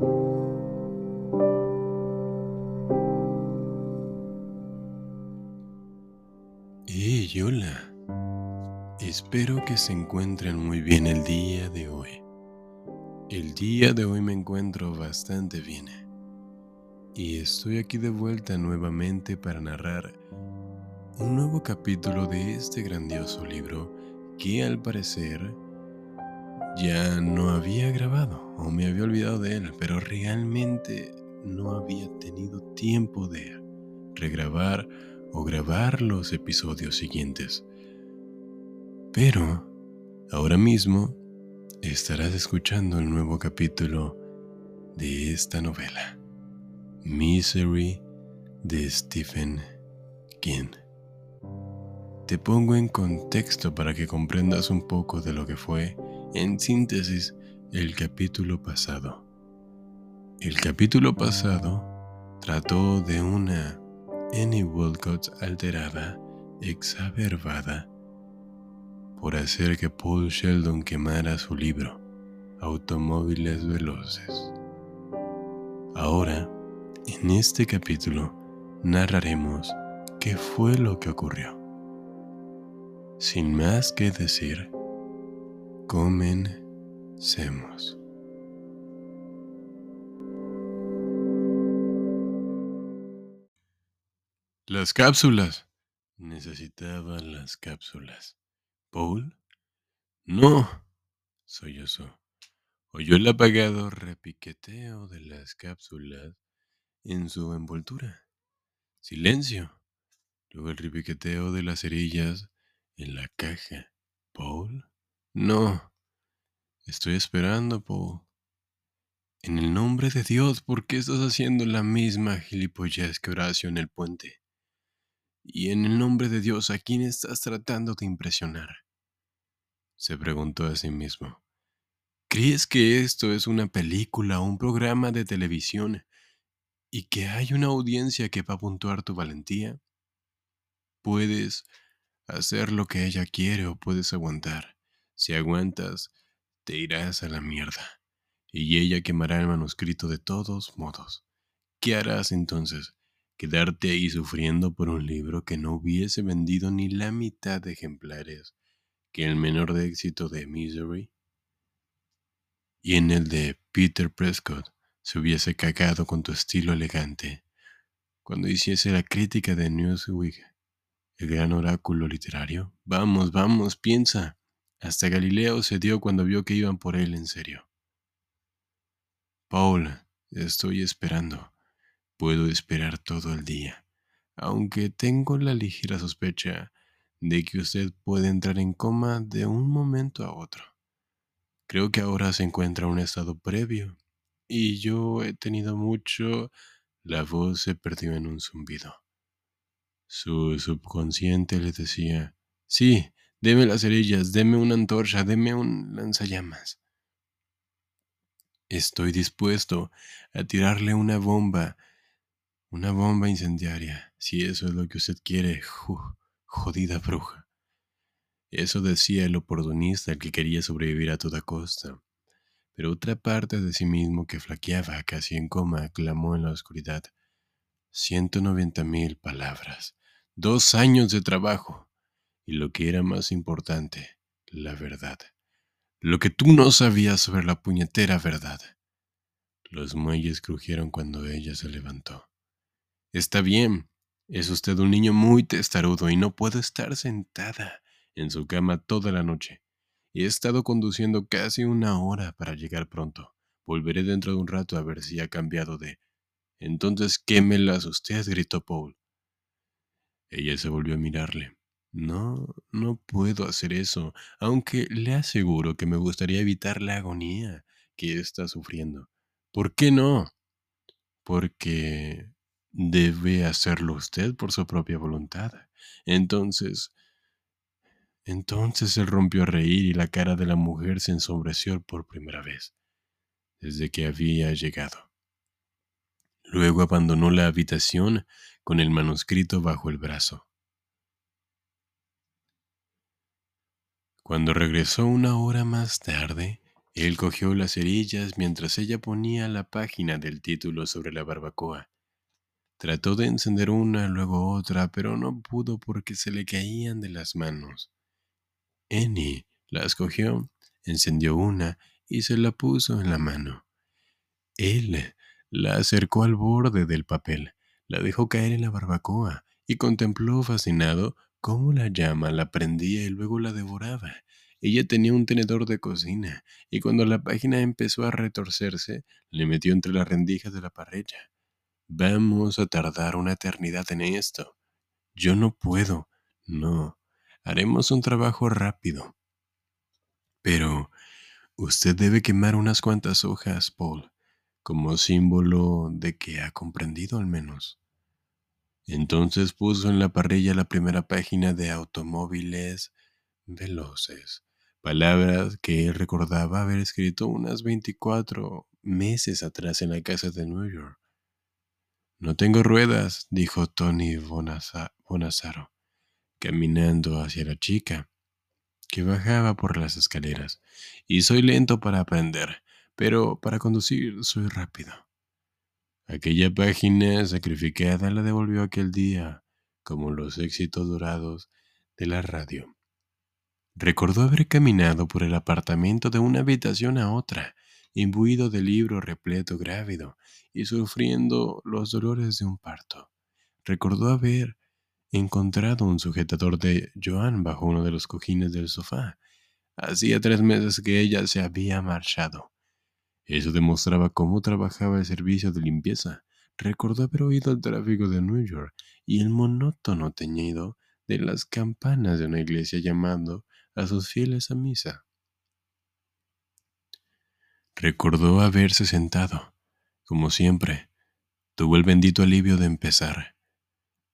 Hey, hola. Espero que se encuentren muy bien el día de hoy. El día de hoy me encuentro bastante bien. Y estoy aquí de vuelta nuevamente para narrar un nuevo capítulo de este grandioso libro que al parecer ya no había grabado o me había olvidado de él, pero realmente no había tenido tiempo de regrabar o grabar los episodios siguientes. Pero ahora mismo estarás escuchando el nuevo capítulo de esta novela, Misery de Stephen King. Te pongo en contexto para que comprendas un poco de lo que fue en síntesis, el capítulo pasado. El capítulo pasado trató de una Annie Walcott alterada, exacerbada, por hacer que Paul Sheldon quemara su libro, Automóviles Veloces. Ahora, en este capítulo, narraremos qué fue lo que ocurrió. Sin más que decir, Comencemos. Las cápsulas. Necesitaba las cápsulas. ¿Paul? No. Sollozó. Oyó el apagado repiqueteo de las cápsulas en su envoltura. Silencio. Luego el repiqueteo de las cerillas en la caja. ¿Paul? No. Estoy esperando, Paul. En el nombre de Dios, ¿por qué estás haciendo la misma gilipollez que Horacio en el puente? Y en el nombre de Dios, ¿a quién estás tratando de impresionar? Se preguntó a sí mismo. ¿Crees que esto es una película o un programa de televisión y que hay una audiencia que va a puntuar tu valentía? Puedes hacer lo que ella quiere o puedes aguantar. Si aguantas, te irás a la mierda, y ella quemará el manuscrito de todos modos. ¿Qué harás entonces? ¿Quedarte ahí sufriendo por un libro que no hubiese vendido ni la mitad de ejemplares que el menor de éxito de Misery? Y en el de Peter Prescott se hubiese cagado con tu estilo elegante cuando hiciese la crítica de Newsweek, el gran oráculo literario. Vamos, vamos, piensa. Hasta Galileo se dio cuando vio que iban por él en serio. Paul, estoy esperando. Puedo esperar todo el día, aunque tengo la ligera sospecha de que usted puede entrar en coma de un momento a otro. Creo que ahora se encuentra en un estado previo, y yo he tenido mucho... La voz se perdió en un zumbido. Su subconsciente le decía, sí, Deme las cerillas, deme una antorcha, deme un lanzallamas. Estoy dispuesto a tirarle una bomba, una bomba incendiaria, si eso es lo que usted quiere, jodida bruja. Eso decía el oportunista, que quería sobrevivir a toda costa. Pero otra parte de sí mismo que flaqueaba casi en coma clamó en la oscuridad. Ciento noventa mil palabras. Dos años de trabajo y lo que era más importante, la verdad. Lo que tú no sabías sobre la puñetera verdad. Los muelles crujieron cuando ella se levantó. Está bien, es usted un niño muy testarudo y no puedo estar sentada en su cama toda la noche. He estado conduciendo casi una hora para llegar pronto. Volveré dentro de un rato a ver si ha cambiado de... Entonces quémelas usted, gritó Paul. Ella se volvió a mirarle. No, no puedo hacer eso, aunque le aseguro que me gustaría evitar la agonía que está sufriendo. ¿Por qué no? Porque debe hacerlo usted por su propia voluntad. Entonces, entonces él rompió a reír y la cara de la mujer se ensombreció por primera vez, desde que había llegado. Luego abandonó la habitación con el manuscrito bajo el brazo. Cuando regresó una hora más tarde, Él cogió las cerillas mientras ella ponía la página del título sobre la barbacoa. Trató de encender una, luego otra, pero no pudo porque se le caían de las manos. Annie las cogió, encendió una y se la puso en la mano. Él la acercó al borde del papel, la dejó caer en la barbacoa y contempló fascinado cómo la llama la prendía y luego la devoraba. Ella tenía un tenedor de cocina y cuando la página empezó a retorcerse, le metió entre las rendijas de la parrilla. Vamos a tardar una eternidad en esto. Yo no puedo. No. Haremos un trabajo rápido. Pero usted debe quemar unas cuantas hojas, Paul, como símbolo de que ha comprendido al menos. Entonces puso en la parrilla la primera página de automóviles veloces, palabras que él recordaba haber escrito unas 24 meses atrás en la casa de New York. No tengo ruedas, dijo Tony Bonazaro, caminando hacia la chica que bajaba por las escaleras, y soy lento para aprender, pero para conducir soy rápido. Aquella página sacrificada la devolvió aquel día, como los éxitos dorados de la radio. Recordó haber caminado por el apartamento de una habitación a otra, imbuido de libro repleto grávido y sufriendo los dolores de un parto. Recordó haber encontrado un sujetador de Joan bajo uno de los cojines del sofá. Hacía tres meses que ella se había marchado. Eso demostraba cómo trabajaba el servicio de limpieza. Recordó haber oído el tráfico de New York y el monótono teñido de las campanas de una iglesia llamando a sus fieles a misa. Recordó haberse sentado, como siempre. Tuvo el bendito alivio de empezar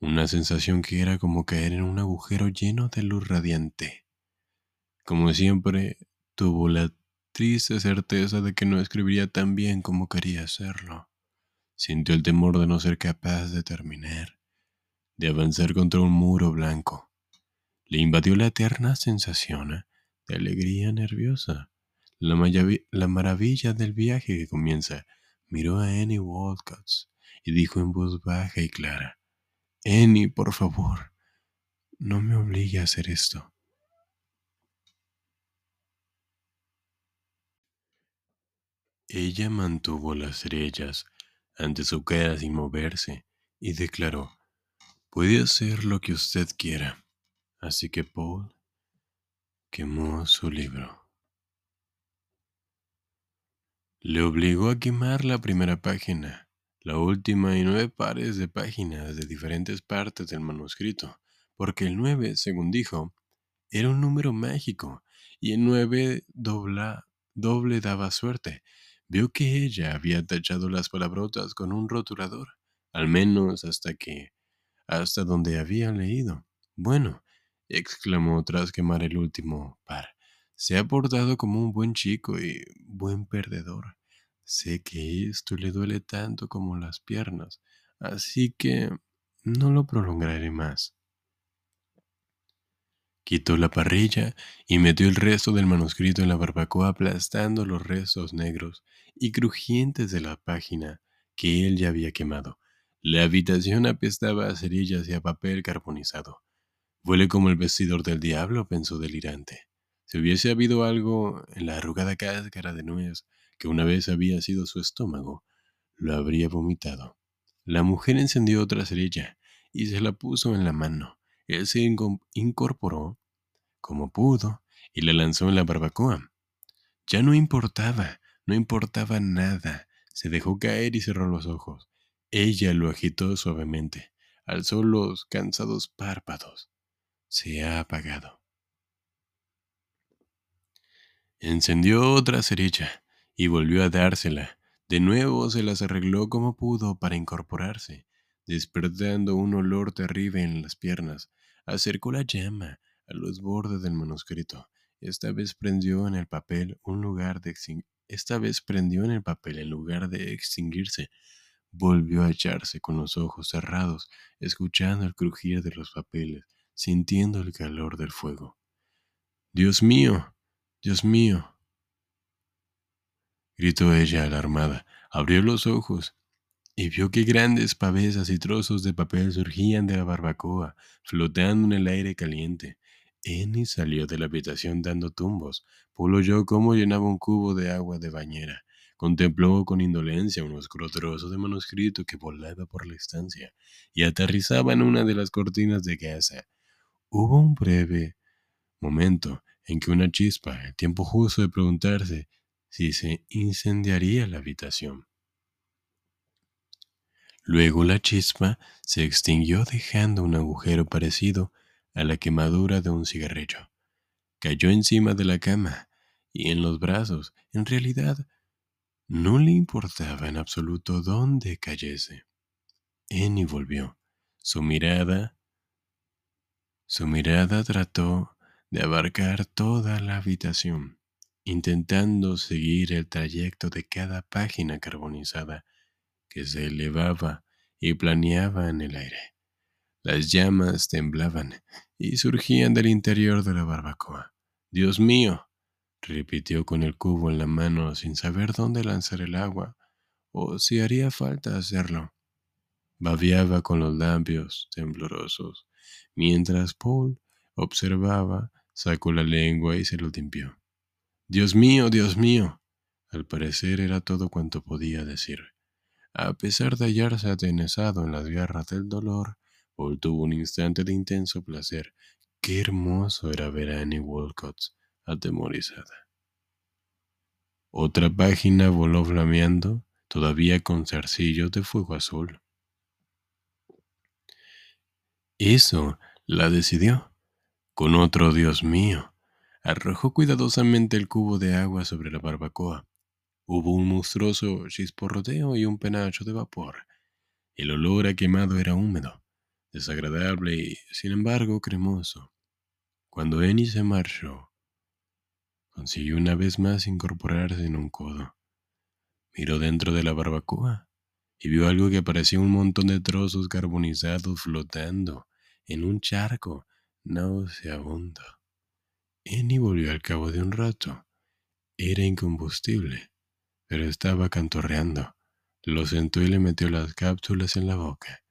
una sensación que era como caer en un agujero lleno de luz radiante. Como siempre, tuvo la triste certeza de que no escribiría tan bien como quería hacerlo. Sintió el temor de no ser capaz de terminar, de avanzar contra un muro blanco. Le invadió la eterna sensación de alegría nerviosa, la, la maravilla del viaje que comienza. Miró a Annie Walcott y dijo en voz baja y clara, Annie, por favor, no me obligue a hacer esto. Ella mantuvo las estrellas ante su cara sin moverse y declaró, puede hacer lo que usted quiera. Así que Paul quemó su libro. Le obligó a quemar la primera página la última y nueve pares de páginas de diferentes partes del manuscrito, porque el nueve, según dijo, era un número mágico y el nueve dobla, doble daba suerte. Vio que ella había tachado las palabrotas con un rotulador, al menos hasta que, hasta donde había leído. Bueno, exclamó tras quemar el último par, se ha portado como un buen chico y buen perdedor. Sé que esto le duele tanto como las piernas, así que no lo prolongaré más. Quitó la parrilla y metió el resto del manuscrito en la barbacoa aplastando los restos negros y crujientes de la página que él ya había quemado. La habitación apestaba a cerillas y a papel carbonizado. Huele como el vestidor del diablo, pensó delirante. Si hubiese habido algo en la arrugada cáscara de nuez que una vez había sido su estómago, lo habría vomitado. La mujer encendió otra cerilla y se la puso en la mano. Él se incorporó como pudo y la lanzó en la barbacoa. Ya no importaba, no importaba nada. Se dejó caer y cerró los ojos. Ella lo agitó suavemente, alzó los cansados párpados. Se ha apagado. Encendió otra cerilla y volvió a dársela. De nuevo se las arregló como pudo para incorporarse, despertando un olor terrible en las piernas. Acercó la llama a los bordes del manuscrito. Esta vez prendió en el papel un lugar de esta vez prendió en el papel en lugar de extinguirse. Volvió a echarse con los ojos cerrados, escuchando el crujir de los papeles, sintiendo el calor del fuego. Dios mío, Dios mío, gritó ella alarmada. Abrió los ojos y vio que grandes pavesas y trozos de papel surgían de la barbacoa, flotando en el aire caliente. Annie salió de la habitación dando tumbos. Paul oyó cómo llenaba un cubo de agua de bañera. Contempló con indolencia un oscuro trozo de manuscrito que volaba por la estancia y aterrizaba en una de las cortinas de casa. Hubo un breve momento en que una chispa, el tiempo justo de preguntarse si se incendiaría la habitación. Luego la chispa se extinguió dejando un agujero parecido a la quemadura de un cigarrillo. Cayó encima de la cama y en los brazos. En realidad, no le importaba en absoluto dónde cayese. Annie volvió. Su mirada, su mirada trató de abarcar toda la habitación, intentando seguir el trayecto de cada página carbonizada que se elevaba y planeaba en el aire. Las llamas temblaban y surgían del interior de la barbacoa. Dios mío, repitió con el cubo en la mano sin saber dónde lanzar el agua o si haría falta hacerlo. Babeaba con los labios temblorosos, mientras Paul observaba, sacó la lengua y se lo limpió. Dios mío, Dios mío. Al parecer era todo cuanto podía decir. A pesar de hallarse atenazado en las garras del dolor, Paul tuvo un instante de intenso placer. Qué hermoso era ver a Annie Walcott atemorizada. Otra página voló flameando, todavía con zarcillos de fuego azul. Eso la decidió. Con otro Dios mío, arrojó cuidadosamente el cubo de agua sobre la barbacoa. Hubo un monstruoso chisporroteo y un penacho de vapor. El olor a quemado era húmedo, desagradable y, sin embargo, cremoso. Cuando Eni se marchó, consiguió una vez más incorporarse en un codo. Miró dentro de la barbacoa y vio algo que parecía un montón de trozos carbonizados flotando en un charco nauseabundo. Eni volvió al cabo de un rato. Era incombustible pero estaba cantorreando. Lo sentó y le metió las cápsulas en la boca.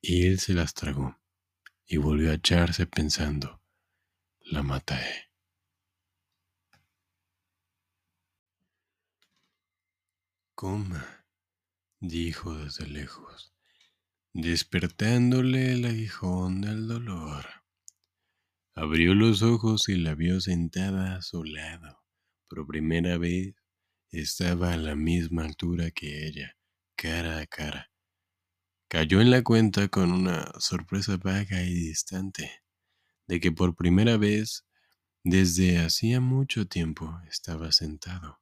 Y él se las tragó y volvió a echarse pensando, la maté. Coma, dijo desde lejos, despertándole el aguijón del dolor. Abrió los ojos y la vio sentada a su lado, por primera vez estaba a la misma altura que ella, cara a cara. Cayó en la cuenta con una sorpresa vaga y distante de que por primera vez desde hacía mucho tiempo estaba sentado,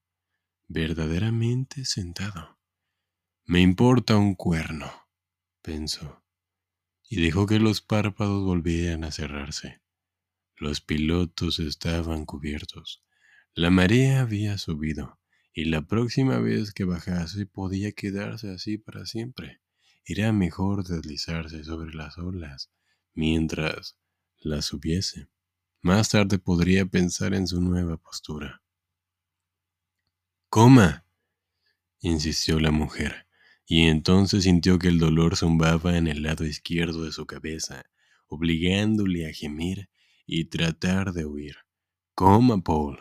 verdaderamente sentado. Me importa un cuerno, pensó, y dejó que los párpados volvieran a cerrarse. Los pilotos estaban cubiertos. La marea había subido y la próxima vez que bajase podía quedarse así para siempre. Era mejor deslizarse sobre las olas mientras las subiese. Más tarde podría pensar en su nueva postura. Coma, insistió la mujer, y entonces sintió que el dolor zumbaba en el lado izquierdo de su cabeza, obligándole a gemir y tratar de huir. Coma, Paul,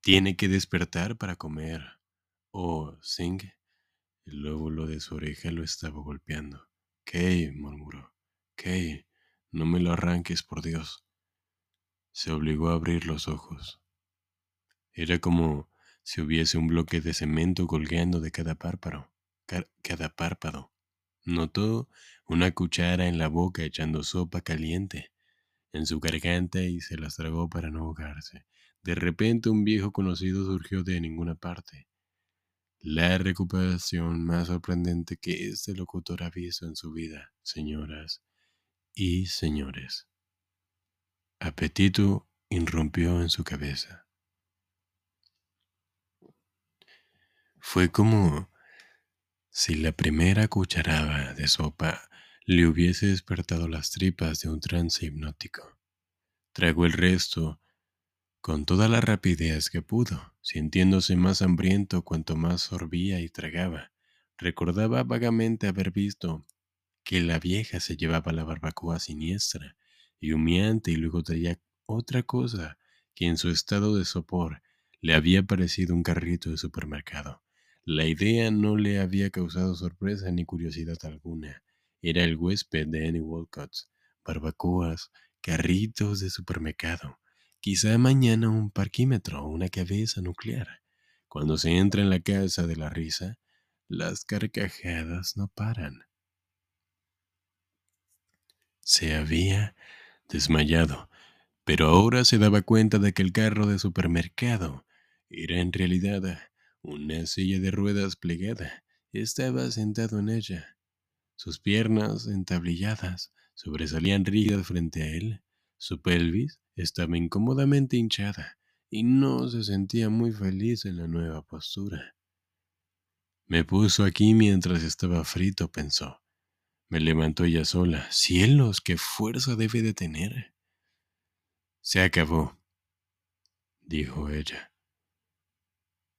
tiene que despertar para comer. Oh, Sing. El lóbulo de su oreja lo estaba golpeando. Kay, murmuró. Kay, no me lo arranques, por Dios. Se obligó a abrir los ojos. Era como si hubiese un bloque de cemento colgando de cada párpado. Cada párpado. Notó una cuchara en la boca echando sopa caliente en su garganta y se las tragó para no ahogarse. De repente un viejo conocido surgió de ninguna parte. La recuperación más sorprendente que este locutor ha visto en su vida, señoras y señores. Apetito irrumpió en su cabeza. Fue como si la primera cucharada de sopa le hubiese despertado las tripas de un trance hipnótico. Tragó el resto con toda la rapidez que pudo, sintiéndose más hambriento cuanto más sorbía y tragaba. Recordaba vagamente haber visto que la vieja se llevaba la barbacoa siniestra y humeante y luego traía otra cosa que en su estado de sopor le había parecido un carrito de supermercado. La idea no le había causado sorpresa ni curiosidad alguna. Era el huésped de Annie Walcott. Barbacoas, carritos de supermercado. Quizá mañana un parquímetro o una cabeza nuclear. Cuando se entra en la casa de la risa, las carcajadas no paran. Se había desmayado, pero ahora se daba cuenta de que el carro de supermercado era en realidad una silla de ruedas plegada. Estaba sentado en ella. Sus piernas entablilladas sobresalían rígidas frente a él. Su pelvis estaba incómodamente hinchada y no se sentía muy feliz en la nueva postura. Me puso aquí mientras estaba frito, pensó. Me levantó ella sola. Cielos, qué fuerza debe de tener. Se acabó, dijo ella.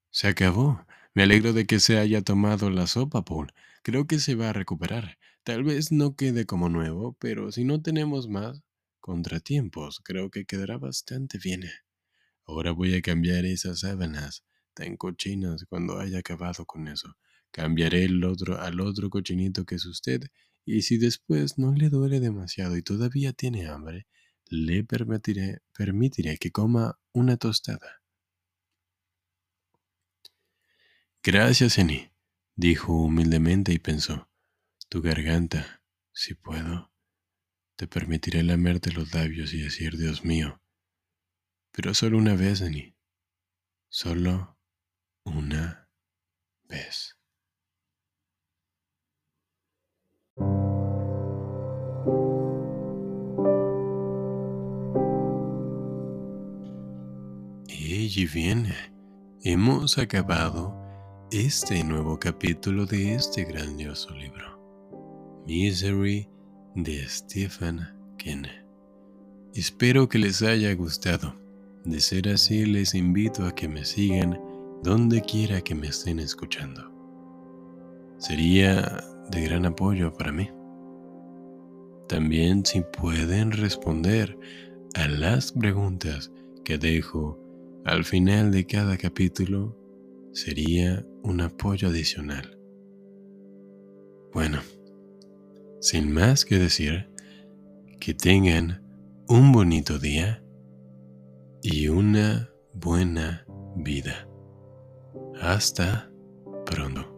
Se acabó. Me alegro de que se haya tomado la sopa, Paul. Creo que se va a recuperar. Tal vez no quede como nuevo, pero si no tenemos más, contratiempos, creo que quedará bastante bien. Ahora voy a cambiar esas sábanas tan cochinas cuando haya acabado con eso. Cambiaré el otro al otro cochinito que es usted, y si después no le duele demasiado y todavía tiene hambre, le permitiré, permitiré que coma una tostada. Gracias, Eni, dijo humildemente y pensó, tu garganta, si puedo. Te permitiré lamerte los labios y decir, Dios mío, pero solo una vez, Annie. Solo una vez. Y bien, hemos acabado este nuevo capítulo de este grandioso libro, Misery de Stephen King. Espero que les haya gustado. De ser así, les invito a que me sigan donde quiera que me estén escuchando. Sería de gran apoyo para mí. También si pueden responder a las preguntas que dejo al final de cada capítulo, sería un apoyo adicional. Bueno. Sin más que decir, que tengan un bonito día y una buena vida. Hasta pronto.